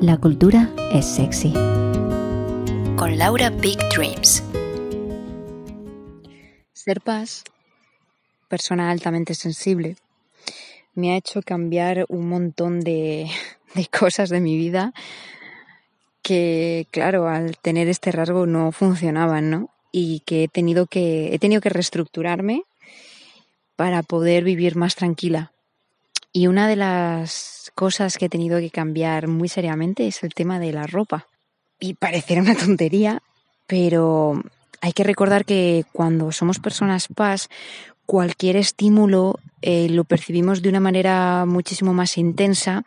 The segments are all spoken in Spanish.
La cultura es sexy. Con Laura Big Dreams. Ser paz, persona altamente sensible, me ha hecho cambiar un montón de, de cosas de mi vida que, claro, al tener este rasgo no funcionaban, ¿no? Y que he tenido que, he tenido que reestructurarme para poder vivir más tranquila. Y una de las cosas que he tenido que cambiar muy seriamente es el tema de la ropa. Y parecerá una tontería, pero hay que recordar que cuando somos personas paz, cualquier estímulo eh, lo percibimos de una manera muchísimo más intensa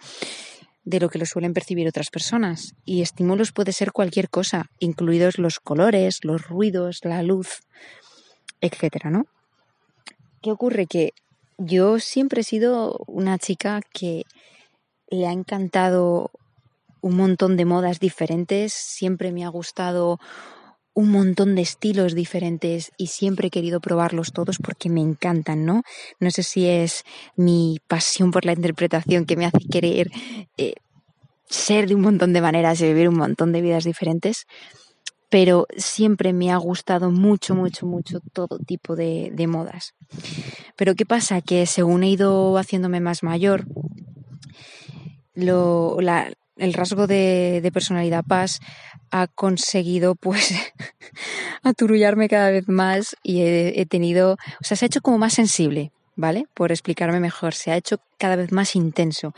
de lo que lo suelen percibir otras personas. Y estímulos puede ser cualquier cosa, incluidos los colores, los ruidos, la luz, etcétera, ¿no? ¿Qué ocurre? Que yo siempre he sido una chica que le ha encantado un montón de modas diferentes, siempre me ha gustado un montón de estilos diferentes y siempre he querido probarlos todos porque me encantan, ¿no? No sé si es mi pasión por la interpretación que me hace querer eh, ser de un montón de maneras y vivir un montón de vidas diferentes, pero siempre me ha gustado mucho, mucho, mucho todo tipo de, de modas. Pero ¿qué pasa? Que según he ido haciéndome más mayor, lo, la, el rasgo de, personalidad paz ha conseguido pues aturullarme cada vez más y he, he, tenido, o sea, se ha hecho como más sensible, ¿vale? Por explicarme mejor, se ha hecho cada vez más intenso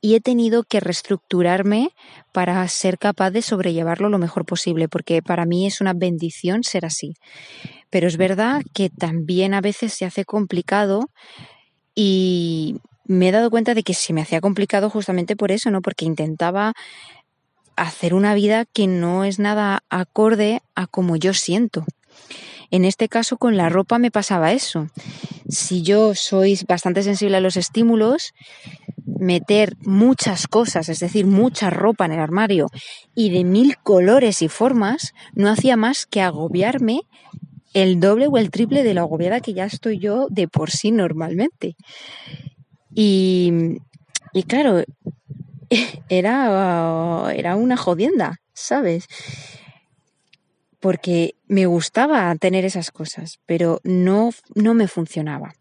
y he tenido que reestructurarme para ser capaz de sobrellevarlo lo mejor posible, porque para mí es una bendición ser así. Pero es verdad que también a veces se hace complicado y me he dado cuenta de que se me hacía complicado justamente por eso, ¿no? Porque intentaba hacer una vida que no es nada acorde a como yo siento. En este caso con la ropa me pasaba eso. Si yo soy bastante sensible a los estímulos, meter muchas cosas, es decir, mucha ropa en el armario y de mil colores y formas, no hacía más que agobiarme el doble o el triple de la agobiada que ya estoy yo de por sí normalmente. Y, y claro, era, era una jodienda, ¿sabes? Porque me gustaba tener esas cosas, pero no, no me funcionaba.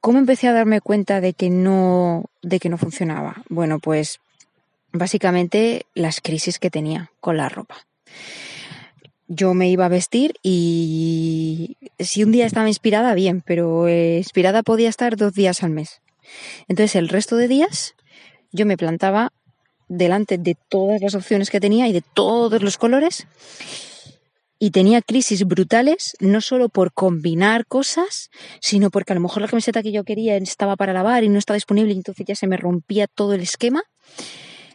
¿Cómo empecé a darme cuenta de que no, de que no funcionaba? Bueno, pues básicamente las crisis que tenía con la ropa. Yo me iba a vestir y si un día estaba inspirada, bien, pero eh, inspirada podía estar dos días al mes. Entonces el resto de días yo me plantaba delante de todas las opciones que tenía y de todos los colores y tenía crisis brutales, no solo por combinar cosas, sino porque a lo mejor la camiseta que yo quería estaba para lavar y no estaba disponible y entonces ya se me rompía todo el esquema,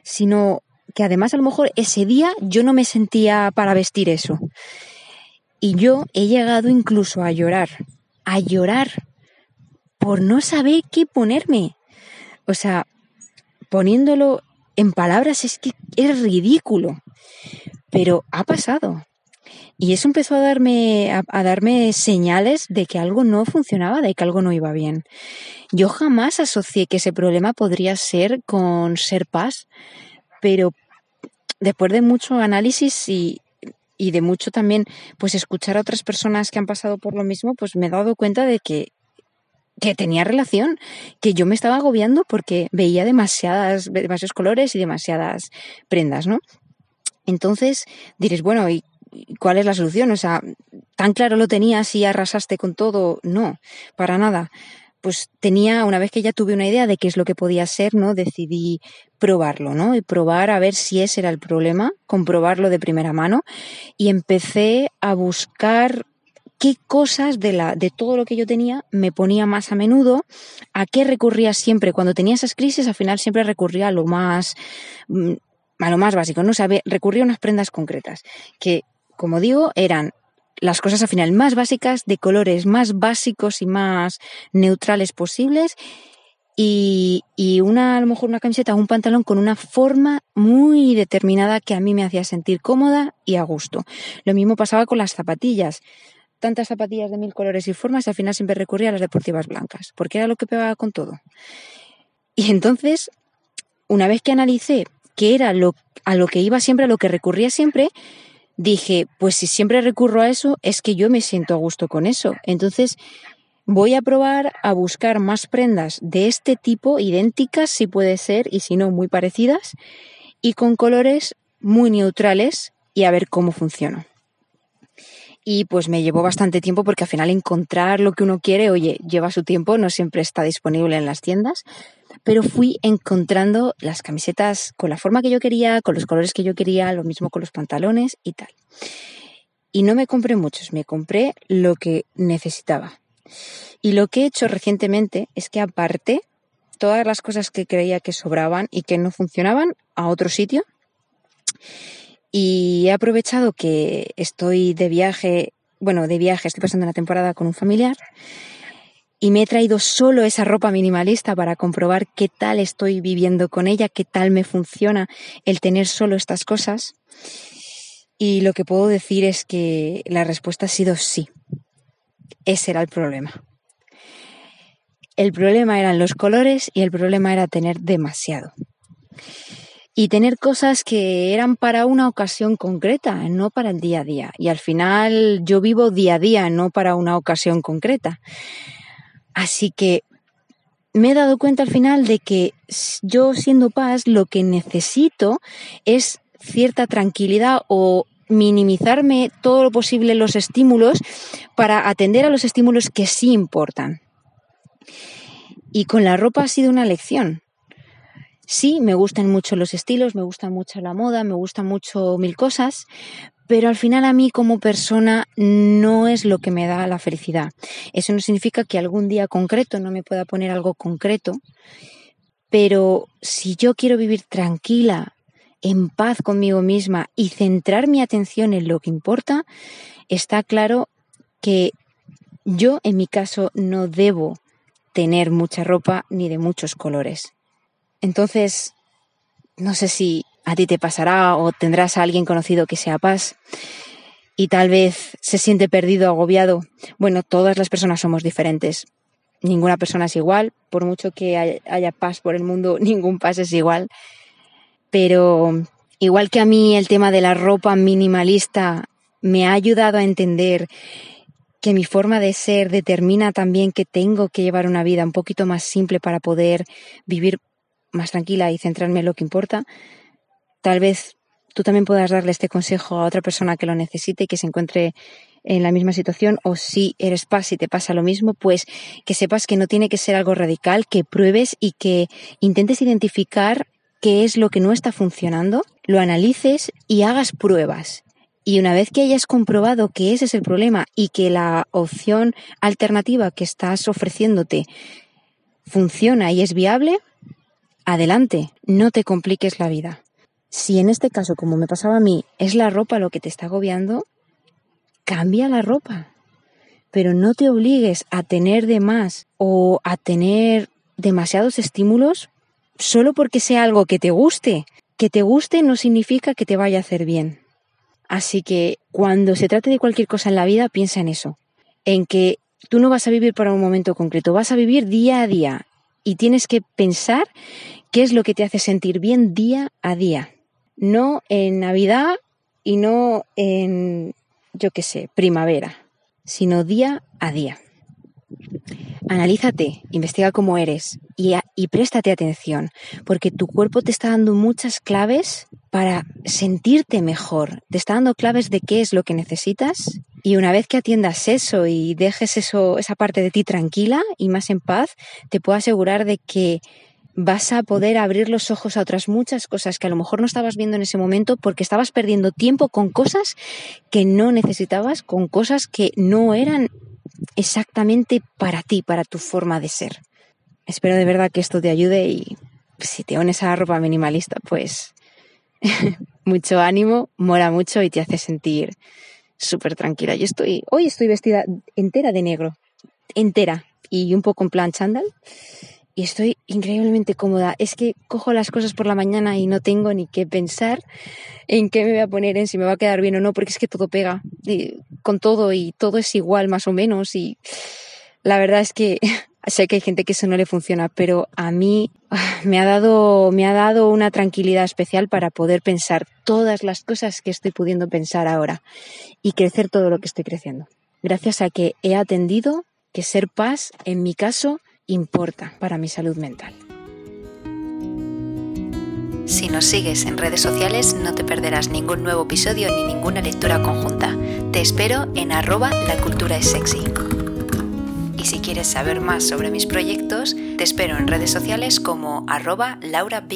sino que además a lo mejor ese día yo no me sentía para vestir eso. Y yo he llegado incluso a llorar, a llorar por no saber qué ponerme. O sea, poniéndolo en palabras es que es ridículo, pero ha pasado. Y eso empezó a darme, a, darme señales de que algo no funcionaba, de que algo no iba bien. Yo jamás asocié que ese problema podría ser con ser paz, pero después de mucho análisis y, y de mucho también pues escuchar a otras personas que han pasado por lo mismo, pues me he dado cuenta de que que tenía relación, que yo me estaba agobiando porque veía demasiadas, demasiados colores y demasiadas prendas, ¿no? Entonces diréis, bueno, ¿y cuál es la solución? O sea, ¿tan claro lo tenías y arrasaste con todo? No, para nada. Pues tenía, una vez que ya tuve una idea de qué es lo que podía ser, ¿no? Decidí probarlo, ¿no? Y probar a ver si ese era el problema, comprobarlo de primera mano. Y empecé a buscar qué cosas de, la, de todo lo que yo tenía me ponía más a menudo, a qué recurría siempre. Cuando tenía esas crisis, al final siempre recurría a lo más, mm, a lo más básico, ¿no? O sea, recurría a unas prendas concretas, que, como digo, eran las cosas al final más básicas, de colores más básicos y más neutrales posibles, y, y, una, a lo mejor una camiseta o un pantalón con una forma muy determinada que a mí me hacía sentir cómoda y a gusto. Lo mismo pasaba con las zapatillas tantas zapatillas de mil colores y formas y al final siempre recurría a las deportivas blancas, porque era lo que pegaba con todo. Y entonces, una vez que analicé que era lo, a lo que iba siempre, a lo que recurría siempre, dije, pues si siempre recurro a eso, es que yo me siento a gusto con eso. Entonces, voy a probar a buscar más prendas de este tipo, idénticas si puede ser, y si no, muy parecidas, y con colores muy neutrales, y a ver cómo funciona. Y pues me llevó bastante tiempo porque al final encontrar lo que uno quiere, oye, lleva su tiempo, no siempre está disponible en las tiendas, pero fui encontrando las camisetas con la forma que yo quería, con los colores que yo quería, lo mismo con los pantalones y tal. Y no me compré muchos, me compré lo que necesitaba. Y lo que he hecho recientemente es que aparte todas las cosas que creía que sobraban y que no funcionaban a otro sitio. Y he aprovechado que estoy de viaje, bueno, de viaje, estoy pasando una temporada con un familiar y me he traído solo esa ropa minimalista para comprobar qué tal estoy viviendo con ella, qué tal me funciona el tener solo estas cosas. Y lo que puedo decir es que la respuesta ha sido sí. Ese era el problema. El problema eran los colores y el problema era tener demasiado. Y tener cosas que eran para una ocasión concreta, no para el día a día. Y al final yo vivo día a día, no para una ocasión concreta. Así que me he dado cuenta al final de que yo siendo paz lo que necesito es cierta tranquilidad o minimizarme todo lo posible los estímulos para atender a los estímulos que sí importan. Y con la ropa ha sido una lección. Sí, me gustan mucho los estilos, me gusta mucho la moda, me gustan mucho mil cosas, pero al final a mí como persona no es lo que me da la felicidad. Eso no significa que algún día concreto no me pueda poner algo concreto, pero si yo quiero vivir tranquila, en paz conmigo misma y centrar mi atención en lo que importa, está claro que yo en mi caso no debo tener mucha ropa ni de muchos colores. Entonces, no sé si a ti te pasará o tendrás a alguien conocido que sea paz y tal vez se siente perdido, agobiado. Bueno, todas las personas somos diferentes. Ninguna persona es igual. Por mucho que haya paz por el mundo, ningún paz es igual. Pero igual que a mí el tema de la ropa minimalista me ha ayudado a entender que mi forma de ser determina también que tengo que llevar una vida un poquito más simple para poder vivir más tranquila y centrarme en lo que importa, tal vez tú también puedas darle este consejo a otra persona que lo necesite y que se encuentre en la misma situación o si eres paz y te pasa lo mismo, pues que sepas que no tiene que ser algo radical, que pruebes y que intentes identificar qué es lo que no está funcionando, lo analices y hagas pruebas. Y una vez que hayas comprobado que ese es el problema y que la opción alternativa que estás ofreciéndote funciona y es viable, adelante, no te compliques la vida. Si en este caso, como me pasaba a mí, es la ropa lo que te está agobiando, cambia la ropa. Pero no te obligues a tener de más o a tener demasiados estímulos solo porque sea algo que te guste. Que te guste no significa que te vaya a hacer bien. Así que cuando se trate de cualquier cosa en la vida, piensa en eso. En que tú no vas a vivir para un momento concreto, vas a vivir día a día. Y tienes que pensar qué es lo que te hace sentir bien día a día no en Navidad y no en, yo qué sé, primavera, sino día a día. Analízate, investiga cómo eres y, y, préstate atención, porque tu cuerpo te está dando muchas claves para sentirte mejor, te está dando claves de qué es lo que necesitas y una vez que atiendas eso y dejes eso, esa parte de ti tranquila y más en paz, te puedo asegurar de que vas a poder abrir los ojos a otras muchas cosas que a lo mejor no estabas viendo en ese momento porque estabas perdiendo tiempo con cosas que no necesitabas, con cosas que no eran exactamente para ti, para tu forma de ser. Espero de verdad que esto te ayude y si te unes a la ropa minimalista, pues mucho ánimo, mola mucho y te hace sentir súper tranquila. Yo estoy, hoy estoy vestida entera de negro, entera y un poco en plan chándal y estoy increíblemente cómoda. Es que cojo las cosas por la mañana y no tengo ni que pensar en qué me voy a poner, en si me va a quedar bien o no, porque es que todo pega con todo y todo es igual más o menos y la verdad es que Sé que hay gente que eso no le funciona, pero a mí me ha dado, me ha dado una tranquilidad especial para poder pensar todas las cosas que estoy pudiendo pensar ahora y crecer todo lo que estoy creciendo. Gracias a que he atendido que ser paz, en mi caso, importa para mi salud mental. Si nos sigues en redes sociales no te perderás ningún nuevo episodio ni ninguna lectura conjunta. Te espero en arroba la cultura es sexy. Y si quieres saber más sobre mis proyectos, te espero en redes sociales como arroba Laura.